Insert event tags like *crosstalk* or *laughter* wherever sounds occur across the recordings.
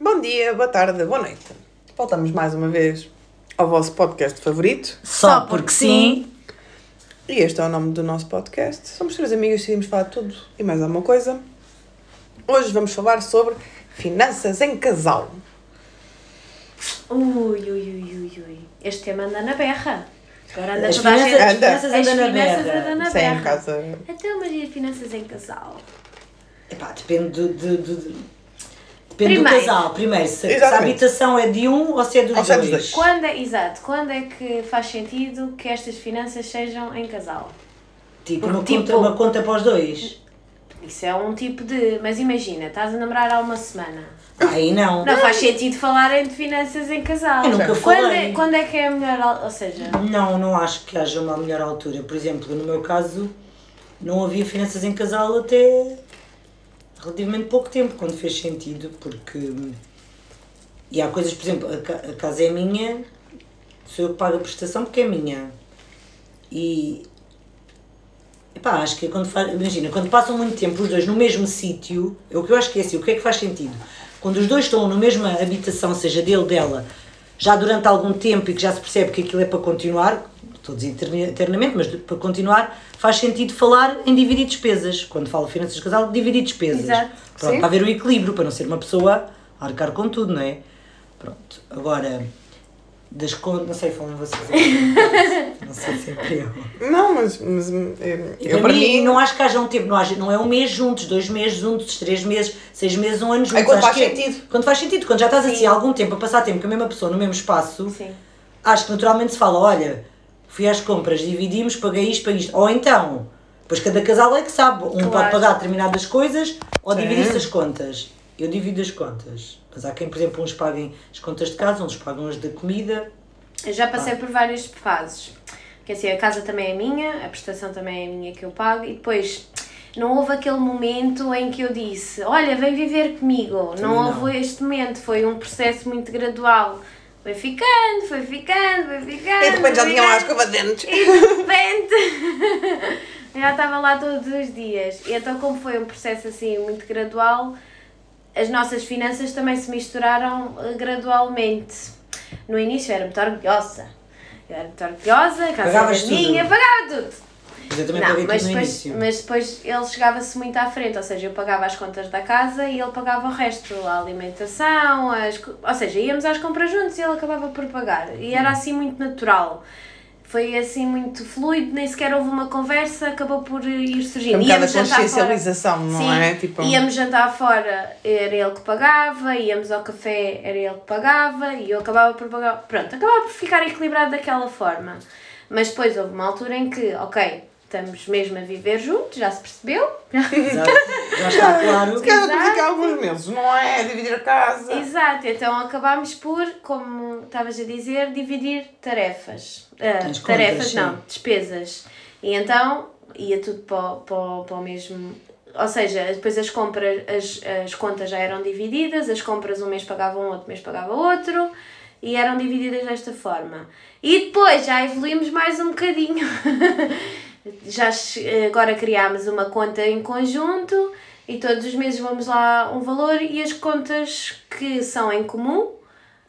Bom dia, boa tarde, boa noite. Voltamos mais uma vez ao vosso podcast favorito. Só porque sim. E este é o nome do nosso podcast. Somos três amigas e decidimos falar de tudo e mais alguma coisa. Hoje vamos falar sobre finanças em casal. Ui, ui, ui, ui, ui. Este tema anda na berra. Agora anda As toda a finanças, gente. as finanças As andam na finanças berra. andam na Sem em berra. casa. Até uma dia de finanças em casal. Epá, depende do, do- do- do- Depende do Primeiro. casal. Primeiro, se, se a habitação é de um ou se é dos Ou se é dois. dos dois. Quando é, exato, quando é que faz sentido que estas finanças sejam em casal? Tipo, uma, Tipo- conta, uma conta para os dois. Isso é um tipo de. Mas imagina, estás a namorar há uma semana. Aí não. Não faz sentido falarem de finanças em casal. Eu nunca quando, falei. é, quando é que é a melhor. Ou seja, Não, não acho que haja uma melhor altura. Por exemplo, no meu caso, não havia finanças em casal até relativamente pouco tempo, quando fez sentido, porque. E há coisas, por exemplo, a, ca- a casa é minha, sou eu que pago a prestação porque é minha. E. Epá, acho que quando faz, imagina, quando passam muito tempo os dois no mesmo sítio, é o que eu acho que é assim, o que é que faz sentido? Quando os dois estão na mesma habitação, seja dele, dela, já durante algum tempo e que já se percebe que aquilo é para continuar, estou a dizer eternamente, mas para continuar, faz sentido falar em dividir despesas. Quando falo finanças de casal, dividir despesas. Exato. Pronto, Sim. para haver o equilíbrio, para não ser uma pessoa a arcar com tudo, não é? Pronto, agora, das contas, não sei, falam vocês. *laughs* não sei sempre eu. Não, mas, mas eu, E eu para mim, não acho que haja um tempo, não, haja, não é um mês juntos, dois meses juntos, três meses, seis meses, um ano juntos. quando Acho faz é- sentido. Quando faz sentido, quando já estás Sim. assim há algum tempo a passar tempo com a mesma pessoa no mesmo espaço, sim. acho que naturalmente se fala, olha, fui às compras, dividimos, paguei isto, paguei isto. Ou então, pois cada casal é que sabe, um pode Claro. pagar determinadas coisas ou dividir-se as contas. Eu divido as contas. Mas há quem, por exemplo, uns paguem as contas de casa, uns pagam as da comida. Eu já passei por várias fases. Porque assim, a casa também é minha, a prestação também é minha que eu pago e depois não houve aquele momento em que eu disse, olha, vem viver comigo. Não não. houve este momento, foi um processo muito gradual. Foi ficando, foi ficando, foi ficando. E de repente já tinham lá a escova de dentes. E de repente eu *laughs* já estava lá todos os dias. E então, como foi um processo assim muito gradual, as nossas finanças também se misturaram eh, gradualmente. No início eu era muito orgulhosa. Eu era muito orgulhosa, a casa minha, pagava tudo. Mas eu também Não, paguei mas tudo no depois, início. mas depois ele chegava-se muito à frente, ou seja, eu pagava as contas da casa e ele pagava o resto, a alimentação, as, ou seja, íamos às compras juntos e ele acabava por pagar. E era assim muito natural. Foi assim muito fluido, nem sequer houve uma conversa, acabou por ir surgindo. um bocado a Íamos jantar fora. consciencialização, não Sim, é? Tipo, íamos jantar fora, era ele que pagava, íamos ao café, era ele que pagava e eu acabava por pagar. Pronto, acabava por ficar equilibrado daquela forma. Mas depois houve uma altura em que, ok, estamos mesmo a viver juntos, já se percebeu? Exato. Já está claro. se calhar Exato. fica alguns meses, não é? Dividir a casa. Exato, então acabámos por, como estavas a dizer, dividir tarefas. Ah, As contas, tarefas sim. não, despesas. E então ia tudo para, o- para, para o mesmo. Ou seja, depois as compras, as, as contas já eram divididas, as compras um mês pagava um, outro mês pagava outro, e eram divididas desta forma. E depois já evoluímos mais um bocadinho. *laughs* já agora criámos uma conta em conjunto e todos os meses vamos lá um valor e as contas que são em comum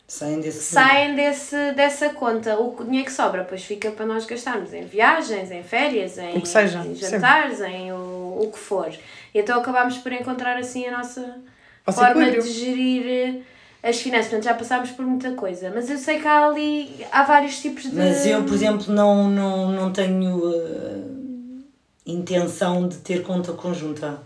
Saem desse. saem desse, dessa conta. O dinheiro que sobra depois fica para nós gastarmos em viagens, em férias, em, O que seja, em jantares, em o, o que for. E então acabámos por encontrar assim a nossa Vosso forma de gerir as finanças. Portanto, já passámos por muita coisa. Mas eu sei que há ali, há vários tipos de... Mas eu, por exemplo, não, não, não tenho eh, intenção de ter conta conjunta.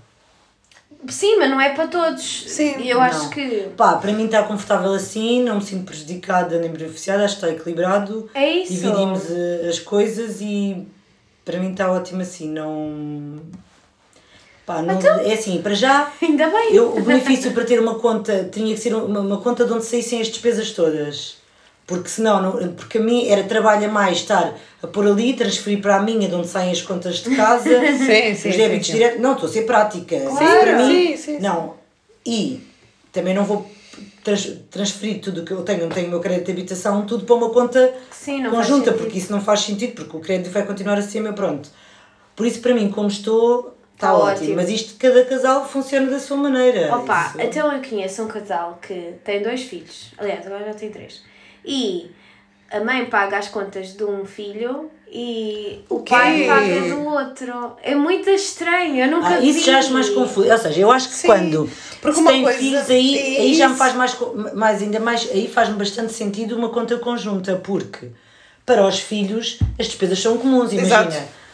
Sim, mas não é para todos. Sim. E eu acho Não. que... Pá, para mim está confortável assim, não me sinto prejudicada nem beneficiada, acho que está equilibrado. É isso. Dividimos eh, as coisas e para mim está ótimo assim, não. Pá, não Então- é assim, para já, *laughs* Ainda bem. eu, o benefício para ter uma conta tinha que ser uma, uma conta de onde saíssem as despesas todas. Porque senão, não, porque a mim era trabalho a mais estar a pôr ali, transferir para a minha de onde saem as contas de casa, *laughs* Sim, sim, os sim, débitos sim. diretos. Não, estou a ser prática. Claro, Isso para mim, sim, sim, sim. não. E também não vou trans- transferir tudo o que eu tenho, não tenho o meu crédito de habitação, tudo para uma conta Sim, conjunta, porque isso não faz sentido, porque o crédito vai continuar a ser meu, pronto. Por isso, para mim, como estou, Está Tá ótimo. ótimo. Mas isto, cada casal funciona da sua maneira. Opa, Isso- então eu conheço um casal que tem dois filhos. Aliás, agora já tem três. E a mãe paga as contas de um filho e o quê? pai paga do outro. É muito estranho, eu nunca Ah, vi. isso já acho mais confuso. Ou seja, eu acho que Sim, quando porque se tem coisa- filhos, aí, é aí já me isso. faz mais, mais, ainda mais, aí faz-me bastante sentido uma conta conjunta, porque para os filhos as despesas são comuns, imagina. Exato.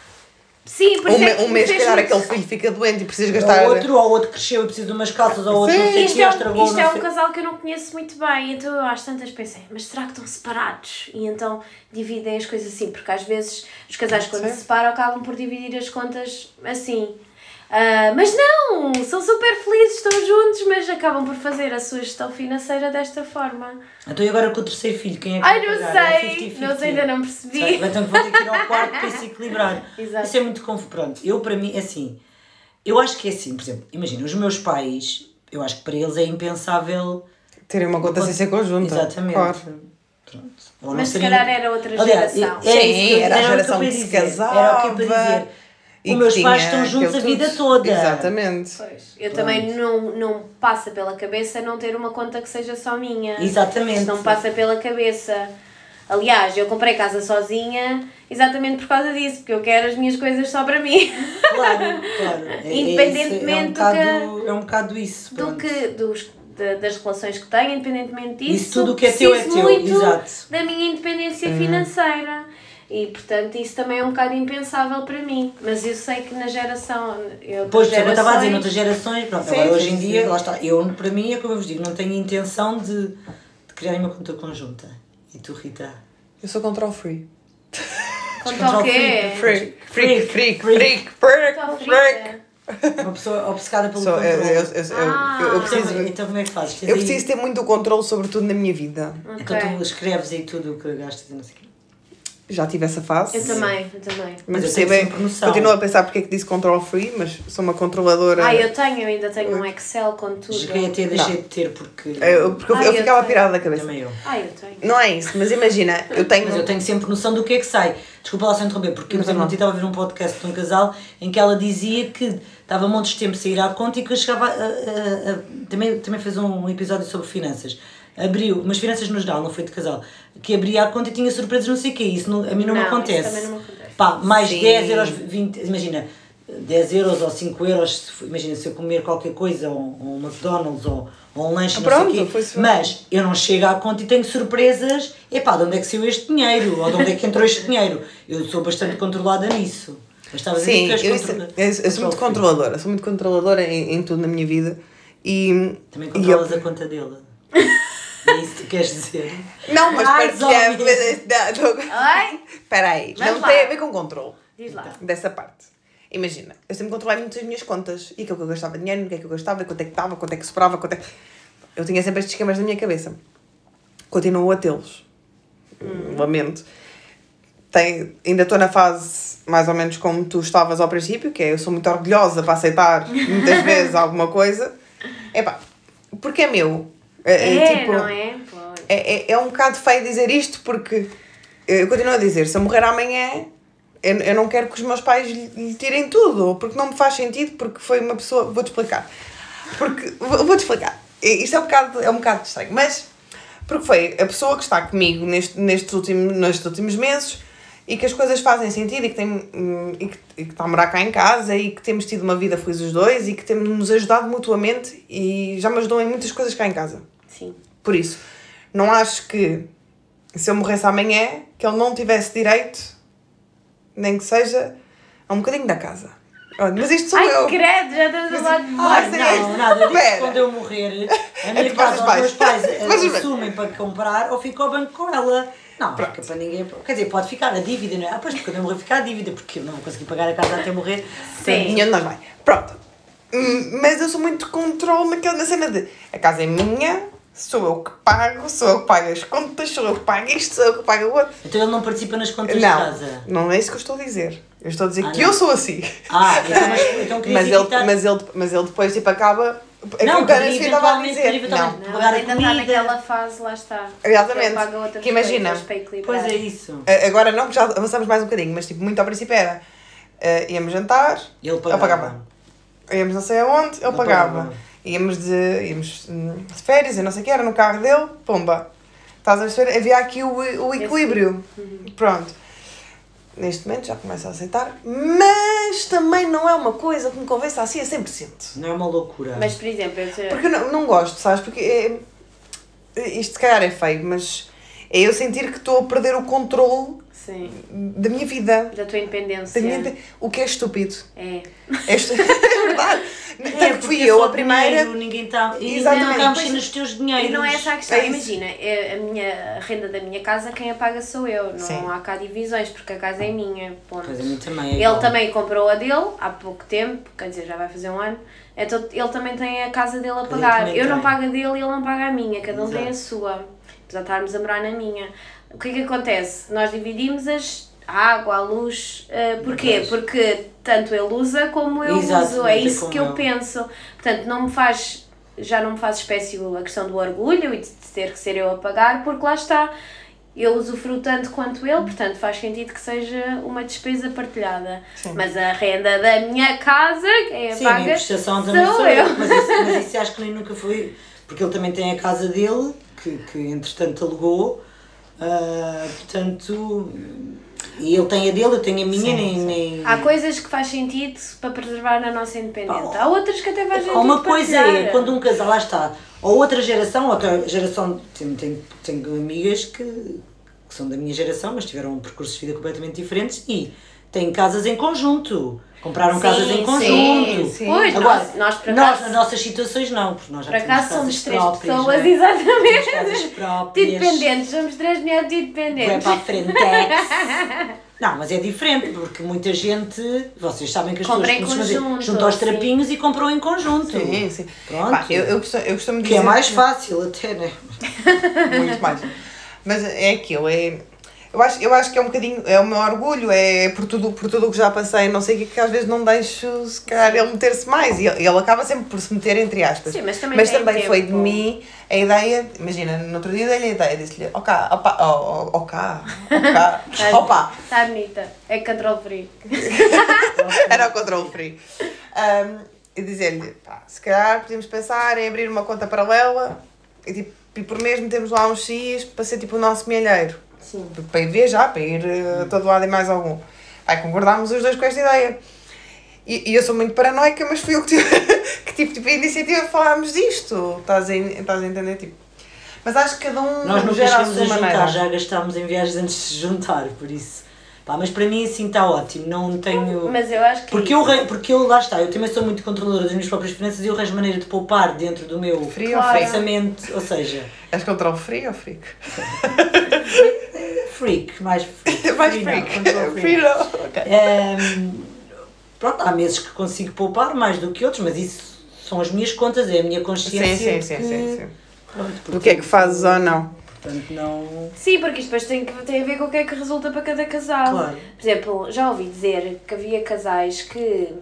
Sim, por Um, é me- um mês, se calhar, muito- aquele filho fica doente e precisa gastar. Ou outro, ou outro cresceu e precisa de umas calças, ou outro Sim. não sei Isto que, é, estragou, isto é um sei- casal que eu não conheço muito bem, então eu às tantas pensei, mas será que estão separados? E então dividem as coisas assim, porque às vezes os casais quando Sim. se separam acabam por dividir as contas assim. Ah, mas não, são super felizes, estão juntos, mas acabam por fazer a sua gestão financeira desta forma. Então e agora com o terceiro filho, quem é que Ai, vai não pagar? É sei, 50-50. não, ainda não percebi. Sei, Então vou ter que ir ao *laughs* quarto para se equilibrar. Exato. Isso é muito confuso. Pronto, eu para mim, é assim, eu acho que é assim, por exemplo, imagina, os meus pais, eu acho que para eles é impensável. Terem uma conta sem ser conjunta. Exatamente. Claro. Pronto. Mas se calhar era outra Aliás, geração. é- é Sim, que eu- era a o que eu geração ia que se dizer, Era o que eu ia casava dizer. E Os meus pais estão juntos a vida tudo. toda. Exatamente. Pois, eu também não, não passa pela cabeça não ter uma conta que seja só minha. Exatamente. Isso não passa pela cabeça. Aliás, eu comprei casa sozinha exatamente por causa disso, porque eu quero as minhas coisas só para mim. Claro, *laughs* claro. É- é Independentemente isso, é um do bocado, que- É um bocado isso. Do pronto. que, dos, da- das relações que tenho, independentemente disso. Isso tudo o que é teu é teu, muito exato. da minha independência financeira. E portanto isso também é um bocado impensável para mim. Mas eu sei que na geração. Eu, Pois, exemplo, eu estava a dizer, gerações- noutras gerações, pronto, Sim, agora sim, hoje em sim. dia, lá está, eu, para mim, é como eu vos digo, não tenho intenção de, de criar uma conta conjunta. E tu, Rita? Eu sou contra o free. Ao o quê? Freak, Freak, freak, freak, freak. freak, frita? Uma pessoa obcecada pelo Sou- eu, controle. eu, eu, eu, Ah. eu, eu Então, preciso, então como é que fazes? Tens eu aí- preciso ter muito controle sobre tudo na minha vida. Então Ok. tu escreves aí tudo o que gastas e não sei o quê. Já tive essa fase. Eu também, eu também. Mas Mas eu tenho percebem, sempre noção. continuo a pensar porque é que disse control free, mas sou uma controladora. Ah, eu tenho, eu ainda tenho um Excel com tudo. Cheguei a ter, deixei de ter porque. Eu- porque eu, Ah, eu eu ficava tenho. pirada da cabeça. Também eu. Ah, eu tenho. Não é isso, mas imagina, *laughs* eu tenho. Mas eu tenho sempre noção do que é que sai. Desculpa lá só interromper, porque Mas por exemplo, não. ontem estava a ver um podcast de um casal em que ela dizia que estava montes de tempo sem ir à conta e que eu chegava a, a- a- também, também fez um episódio sobre finanças. Abriu, mas finanças no geral, não foi de casal, que abria a conta e tinha surpresas, não sei o quê. Isso não- a mim não, me Não, isso acontece. também não me acontece. Pá, mais Sim. 10 euros, 20, imagina, 10 euros ou 5 euros, se imagina se eu comer qualquer coisa, ou, ou um McDonald's, ou, ou um lanche, Ah, não sei pronto, o quê. Mas eu não chego à conta e tenho surpresas. Epá, de onde é que saiu este dinheiro? Ou de onde é que entrou este dinheiro? Eu sou bastante controlada nisso. Mas Sim, eu, és eu, controla- eu sou muito control controladora, sou muito controladora em, em tudo na minha vida. E, Também e controlas eu- a conta dele. *laughs* É isso que tu queres dizer? Não, mas Ai, partilhamos. Ai, Espera aí, não lá. tem a ver com controle diz lá. dessa parte. Imagina, eu sempre controlei muito as minhas contas e aquilo que eu gastava de dinheiro, o que é que eu gastava, quanto é que estava, quanto é que sobrava, quanto é que... Eu tinha sempre estes esquemas na minha cabeça. Continuo a tê-los. Lamento. Tem, ainda estou na fase mais ou menos como tu estavas ao princípio, que é eu sou muito orgulhosa para aceitar muitas *laughs* vezes alguma coisa. Epá, porque é meu. É, É, tipo, não é? Pois. é, é, é um bocado feio dizer isto porque eu continuo a dizer, se eu morrer amanhã, eu, eu não quero que os meus pais lhe, tirem tudo, porque não me faz sentido, porque foi uma pessoa. Vou-te explicar. Porque. vou- Vou-te explicar. Isto é um bocado, é um bocado estranho, mas. Porque foi a pessoa que está comigo neste, nestes, últimos, nestes últimos meses e que as coisas fazem sentido e que, tem, hum, e, que, e que está a morar cá em casa e que temos tido uma vida feliz os dois e que temos nos ajudado mutuamente e já me ajudou em muitas coisas cá em casa. Sim. Por isso, não acho que se eu morresse amanhã, que ele não tivesse direito, nem que seja, a um bocadinho da casa. Olha, Mas isto sou Ai, eu. credo, já estamos a falar de Ah, morte. Não, nada disso. Quando eu morrer, *laughs* a minha tu casa, os meus pais eh, Fazes mais. assumem para comprar ou fico ao banco com ela. Não, fica para ninguém. Quer dizer, pode ficar a dívida, não é? Ah, pois, quando eu morrer, fica a dívida, porque eu não vou conseguir pagar a casa até morrer. Sim. Nenhum de nós vai. Pronto. Hum, Mas eu sou muito controle naquela na cena de a casa é minha, sou eu que pago, sou eu que pago as contas, sou eu que pago isto, sou eu que pago o outro. Então ele não participa nas contas de Não, casa. não é isso que eu estou a dizer. Eu estou a dizer Ah, que não. eu sou assim. Ah, então, mas, então Mas ele, mas, ele, mas ele depois tipo acaba. É Não, aquilo que Sofia estava a dizer. Não. Não, a ainda está naquela fase, lá está. Exatamente. Ele Que imagina. Pois é isso. Agora não, porque já avançamos mais um bocadinho, mas tipo, muito ao princípio era. eh, íamos jantar, Ele eu pagava. pagava. íamos não sei aonde, ele Ele pagava. pagava. Íamos de, íamos de férias, eu não sei o que, era no carro dele, pumba. Estás a perceber? Havia aqui o, o equilíbrio. Pronto. Neste momento já começo a aceitar, mas também não é uma coisa que me convença assim a 100%. Não é uma loucura. Mas, por exemplo, eu te- Porque eu não, não gosto, sabes? Porque é, isto se calhar é feio, mas é eu sentir que estou a perder o controle Sim, da minha vida. da tua independência. Da minha, o que é estúpido. É. É, é *laughs* verdade. É, Tanto que fui é eu a primeira. dinheiro, ninguém está. Exatamente. ninguém está nos teus dinheiros. E não é essa a questão. É. Imagina, é a minha a renda da minha casa, quem a paga sou eu. Não Sim. há cá divisões, porque a casa é minha. Ponto. A também é Ele também comprou a dele há pouco tempo, quer dizer, já vai fazer um ano. Então ele também tem a casa dele a pagar. também Eu não pago a dele e ele não paga a minha, cada um tem a Exato. sua. Apesar de estarmos a morar na minha. O que é que acontece? Nós dividimos as, a água, a luz. eh, porquê? Pois. Porque tanto ele usa como eu Exato, uso. É isso que eu eu. penso. Portanto, não me faz. Já não me faz espécie a questão do orgulho e de ter que ser eu a pagar, porque lá está. Eu usufruo tanto quanto ele, portanto faz sentido que seja uma despesa partilhada. Sim. Mas a renda da minha casa, quem a Sim, a paga minha prestação também sou sou eu. eu. Mas isso, mas *laughs* isso acho que nem nunca foi. Porque ele também tem a casa dele, que, que entretanto alugou. ah, portanto. E ele tem a dele, eu tenho a minha, Sim, nem. sim. nem... Há coisas que faz sentido para preservar a nossa independência. Há outras que até faz sentido Há uma coisa é quando um casal lá está, ou outra geração, outra geração, tenho, tenho, tenho amigas que, que são da minha geração, mas tiveram percursos de vida completamente diferentes e têm casas em conjunto. Compraram Sim, casas em sim, conjunto. sim. Pois, Agora, nós, nós por nós, nas nossas situações, não, porque nós já por temos acaso casas somos três próprias, pessoas, não é? exatamente. Casas próprias. Dependentes, somos três mulheres Vai dependentes. para a frente. *laughs* Não, mas é diferente, porque muita gente, vocês sabem que as Compra pessoas conjunto, juntam aos sim. trapinhos e compram em conjunto. Sim, sim. Pronto. Pá, eu, eu, costumo, eu costumo Que dizer. é mais fácil até, né? *laughs* Muito mais. Mas é aquilo, é. Eu acho, eu acho que é um bocadinho, é o meu orgulho, é por tudo por tudo o que já passei, não sei o que, que às vezes não deixo, se calhar, ele meter-se mais. E ele, ele acaba sempre por se meter entre aspas. Sim, mas também tem foi de mim a ideia, imagina, no outro dia dei-lhe a ideia, disse-lhe, ok, opa, ó, cá, cá, opa, Está bonita. É control free. *laughs* era o controle free. Um, e dizer-lhe, pá, se calhar podíamos pensar em abrir uma conta paralela e, tipo, e por mês metemos lá uns X para ser tipo o nosso milheiro. Sim. Para ir viajar, para ir uh, todo lado e mais algum. Aí concordámos os dois com esta ideia. E, e eu sou muito paranoica, mas fui eu que tive, *laughs* que tive tipo, a iniciativa de falarmos disto. Estás a, estás a entender? Tipo. Mas acho que cada um Nós nunca a chegamos a juntar, maneira. já gastámos em viagens antes de se juntar, por isso. Pá, mas para mim assim está ótimo, não tenho... Mas eu acho que. Porque eu, porque eu, lá está, eu também sou muito controladora das minhas próprias finanças e eu arranjo maneira de poupar dentro do meu Frio Claro. pensamento, ou seja, És controle free ou freak? *laughs* freak, mais freak. *laughs* Mais Free não, freak. Free não. *laughs* Ok. Ehm, pronto, há meses que consigo poupar mais do que outros, mas isso são as minhas contas, é a minha consciência. Sim, sim, sim, que- sim, sim. Pronto, Do que é que fazes ou não? Portanto, não. Sim, porque isto depois tem, que, tem a ver com o que é que resulta para cada casal. Claro. Por exemplo, já ouvi dizer que havia casais que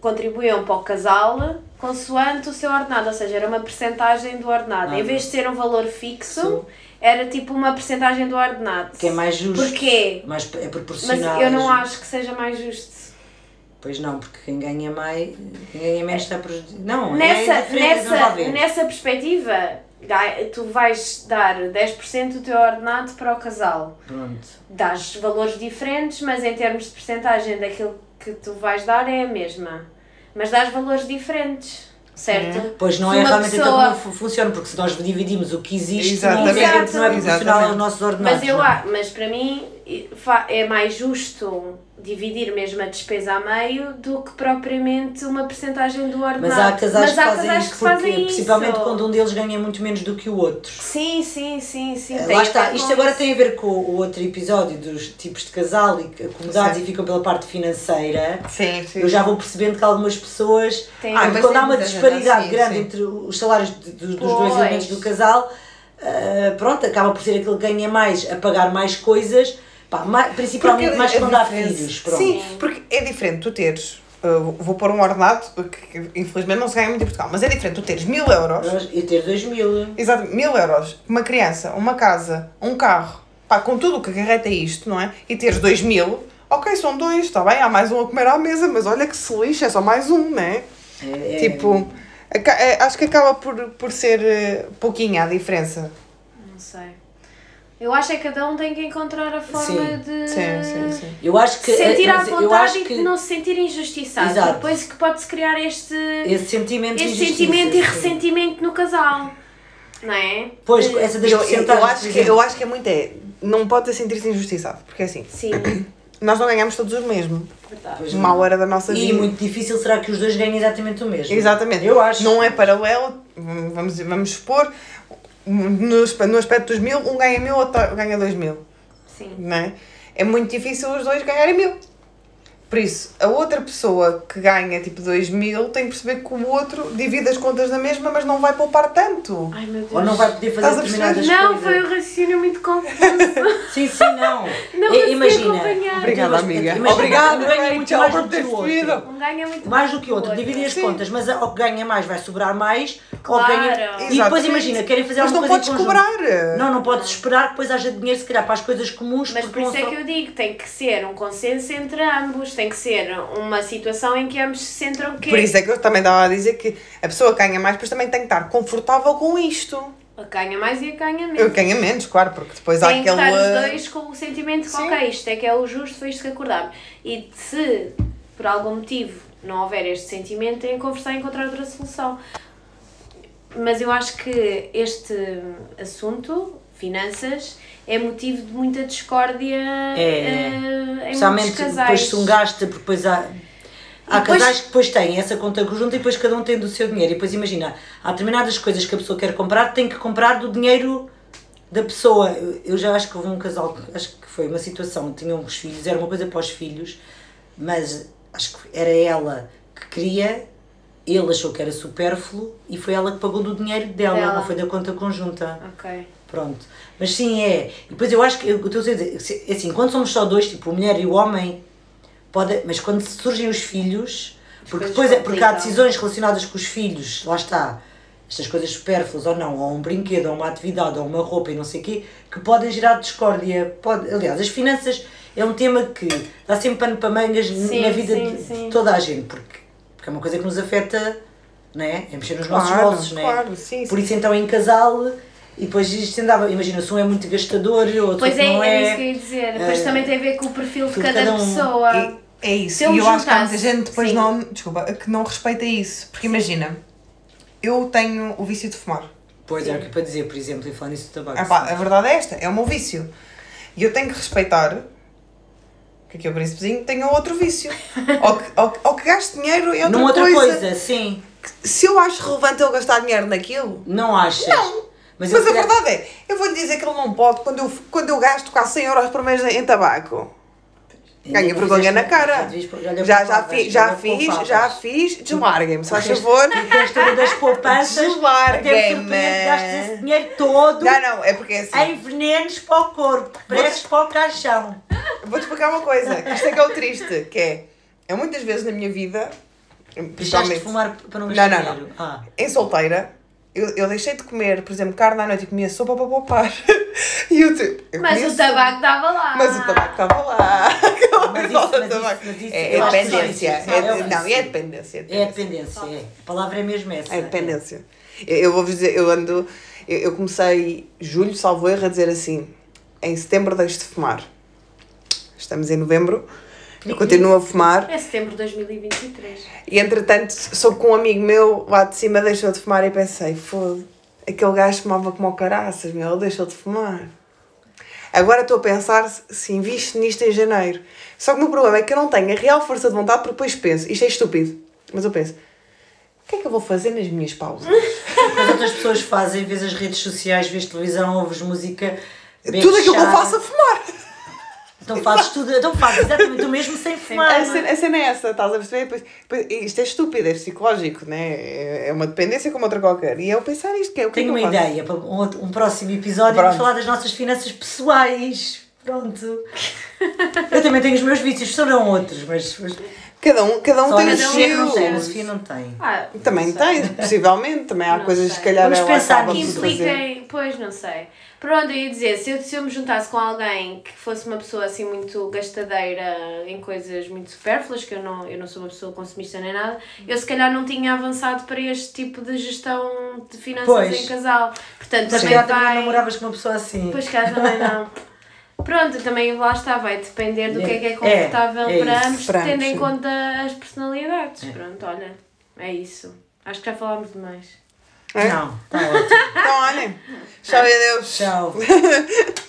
contribuíam para o casal consoante o seu ordenado, ou seja, era uma percentagem do ordenado. Ah, em vez de ser um valor fixo, Sim. era tipo uma percentagem do ordenado. Que é mais justo. Porquê? Mais, é Mas proporcional. eu não é acho que seja mais justo. Pois não, porque quem ganha mais, quem ganha menos está prejudicado. Não, Nessa, é não nessa, nessa perspectiva, tu vais dar 10% do teu ordenado para o casal. Pronto. dás valores diferentes, mas em termos de percentagem daquilo que tu vais dar é a mesma. Mas dás valores diferentes, certo? Pois não Se é realmente então pessoa- como fu- funciona, porque se nós dividimos o que existe, Exatamente. não é, não é proporcional aos nossos ordenados. Mas, eu, não é? mas para mim é mais justo dividir mesmo a despesa a meio do que propriamente uma percentagem do ordenado. Mas há casais que há fazem casais isso, que porque, fazem principalmente isso. quando um deles ganha muito menos do que o outro. Sim, sim, sim, sim. tem Lá a está, isto agora isso. tem a ver com o outro episódio dos tipos de casal e que acomodados Sim. e ficam pela parte financeira. Sim, sim. Eu já vou percebendo que algumas pessoas, Tem- Ah, quando, mas há uma disparidade grande sim. entre os salários de- dos, dos dois Pois. elementos do casal, ah, pronto, acaba por ser aquele que ganha mais a pagar mais coisas, pá, mais- principalmente Porque mais a quando há filhos. Pronto. Sim, porque é diferente tu teres. uh, vou pôr um ordenado, que infelizmente não se ganha muito em Portugal, mas é diferente tu teres mil euros, E ter 2 mil. exato, mil euros, uma criança, uma casa, um carro, pá, com tudo o que acarreta isto, não é? E teres dois mil, Ok, são dois, está bem, há mais um a comer à mesa, mas olha que se lixa, é só mais um, né? É, é- Tipo, aca- é, acho que acaba por, por ser eh, pouquinha a diferença. Não sei. Eu acho é que cada um tem que encontrar a forma Sim. de Sim, sim, sim. Eu acho que. se sentir à mas eu vontade e que de não se sentir injustiçado. Exato. Depois que pode-se criar este, esse sentimento este sentimento e ressentimento no casal. Não é? Pois, De- essa das Eu, eu, acho que, eu acho que é muito. É, não pode sentir-se injustiçado, porque é assim, Sim, *coughs* nós não ganhamos todos o mesmo. verdade. Uma hora da nossa E vida. muito difícil será que os dois ganhem exatamente o mesmo. Exatamente. Eu acho. Não é paralelo, vamos, vamos supor, no, no aspecto dos mil, um ganha mil, outro ganha dois mil. Sim. Não é? é muito difícil os dois ganharem mil. Por isso, a outra pessoa que ganha tipo 2 mil tem que perceber que o outro divide as contas na mesma, mas não vai poupar tanto. Ai meu Deus. Ou não vai poder fazer determinadas Não, coisas. foi um raciocínio muito confuso. *laughs* Sim, sim, não. *laughs* Não É, imagina. acompanhar. Obrigada, amiga. Imagina, Obrigada, um ganha muito mais por do que o outro. Um ganha muito Mais do que o outro, dividem as Sim. contas, mas ao que ganha mais vai sobrar mais, Claro. que ganha. E depois imagina, querem fazer Mas alguma não coisa podes em conjunto. cobrar. Não, não podes esperar que depois haja dinheiro, se calhar, para as coisas comuns. Mas por isso é não que eu digo, tem que ser um consenso entre ambos, tem que ser uma situação em que ambos se centram que Por isso é que eu também estava a dizer que a pessoa que ganha mais, depois também tem que estar confortável com isto. a ganha mais e a ganha Eu menos. ganho menos, claro, porque depois há Tem que aquele. estar os dois com o sentimento que, ok, isto é que é o justo, foi isto que acordámos. E se por algum motivo não houver este sentimento, tem que conversar e encontrar outra solução. Mas eu acho que este assunto, finanças, é motivo de muita discórdia É. eh, em muitos Especialmente casais. depois se um gasta, porque depois há. Há depois- casais que depois têm essa conta conjunta e depois cada um tem do seu dinheiro. E depois imagina, há determinadas coisas que a pessoa quer comprar, tem que comprar do dinheiro da pessoa. Eu, já acho que houve um casal, que acho que foi uma situação, tinham os filhos, era uma coisa para os filhos, mas acho que era ela que queria, ele achou que era supérfluo e foi ela que pagou do dinheiro dela, Dela. não foi da conta conjunta. Ok. Pronto. Mas sim, é. E depois eu acho que eu estou a dizer, é assim, quando somos só dois, tipo, a mulher e o homem, pode, mas quando surgem os filhos, porque depois é, porque há decisões relacionadas com os filhos, lá está, estas coisas supérfluas ou não, ou um brinquedo, ou uma atividade, ou uma roupa e não sei o quê, que podem gerar discórdia. Pode, aliás, as finanças é um tema que dá sempre pano para mangas Sim, na vida sim, de sim. toda a gente, porque, porque é uma coisa que nos afeta, não é? É mexer nos nossos Claro, bolsos, não é? claro, sim, Por sim. isso então em casal e depois isto andava, imagina, se um é muito gastador, outro Pois é, não era é. isso que eu ia dizer. Depois Eh, também tem a ver com o perfil de cada, cada um. pessoa. E- é isso. Se eu e me eu acho que há muita juntasse- gente depois sim. não. Desculpa, que não respeita isso. Porque imagina, eu tenho o vício de fumar. Pois era o que eu para dizer, por exemplo, e falando isso do tabaco. Ah pá, a verdade é esta, é o meu vício. E eu tenho que respeitar que aqui o príncipezinho tenha outro vício. *laughs* ou, que, ou, ou que gaste dinheiro em outra, Numa outra coisa. coisa, sim. Se eu acho relevante ele gastar dinheiro naquilo, Não achas? Não. Mas, Mas, a verdade é, eu vou lhe dizer que ele não pode quando eu, quando eu gasto quase 100 euros por mês em tabaco. Ganha vergonha na cara. Já, já, fiz, já fiz, já fiz. Deslarguem-me, se faz favor. Queres todas das *laughs* poupanças, Deslarguem-me. gastes esse dinheiro todo Não, não, é porque é assim. em venenos para o corpo, preços para o caixão. Vou-te explicar uma coisa. Isto é que é o triste, que é, é muitas vezes na minha vida, Deixaste de fumar para não Não, gastar não, dinheiro? Ah. em solteira, eu, eu deixei de comer, por exemplo, carne à noite e comia sopa para poupar. *laughs* E eu, tipo, eu Mas o tabaco estava lá. Mas o tabaco estava lá. *laughs* Aquela Mas coisa isso- mas isso- mas isso É, é dependência. É- não é é dependência. É a dependência, é. A palavra é mesmo essa. É dependência. Eu, eu vou-vos dizer, eu ando. Eu, eu comecei julho, salvo erro, a dizer assim: em setembro deixo de fumar. Estamos em novembro, continuo a fumar. É setembro de 2023. E entretanto, sou com um amigo meu lá de cima, deixou de fumar e pensei: foda aquele gajo fumava como o caraças, meu, ele deixou de fumar. Agora estou a pensar se- invisto nisto em janeiro. Só que o meu problema é que eu não tenho a real força de vontade, porque depois penso: isto é estúpido. Mas eu penso: o que é que eu vou fazer nas minhas pausas? *laughs* As outras pessoas fazem, vês as redes sociais, vês televisão, ouves música. Tudo aquilo que eu faço a fumar. Então fazes tudo, então fazes exatamente o mesmo sem fumar. A cena, a cena é essa, estás a perceber? Depois, depois, isto é estúpido, é psicológico, né? É é uma dependência como outra qualquer. E eu pensar isto, que é o que é Tenho que uma ideia para um, outro- um próximo episódio vamos falar das nossas finanças pessoais. Pronto. Eu também tenho os meus vícios, serão outros, mas. mas Cada um, cada um só tem os Sofia que não tem, a seus. Sofia não tem. Ah, Também tem, possivelmente. Também há Não coisas, sei. se calhar, Vamos ela pensar Que impliquem pois, não sei. Pronto, eu ia dizer, se eu, se eu me juntasse com alguém que fosse uma pessoa assim muito gastadeira em coisas muito supérfluas, que eu não, eu não sou uma pessoa consumista nem nada, eu se calhar não tinha avançado para este tipo de gestão de finanças Pois. em casal. Portanto, Mas também calhar também vai... namoravas com uma pessoa assim. Pois cá também não. Pronto, também lá está, vai depender do que é que é É, confortável é para isso. ambos, Para tendo em sim. conta as personalidades. Pronto, olha, é isso. Acho que já falámos demais. É? Não, está ótimo. Então, olhem. Tchau e adeus. Tchau. *laughs*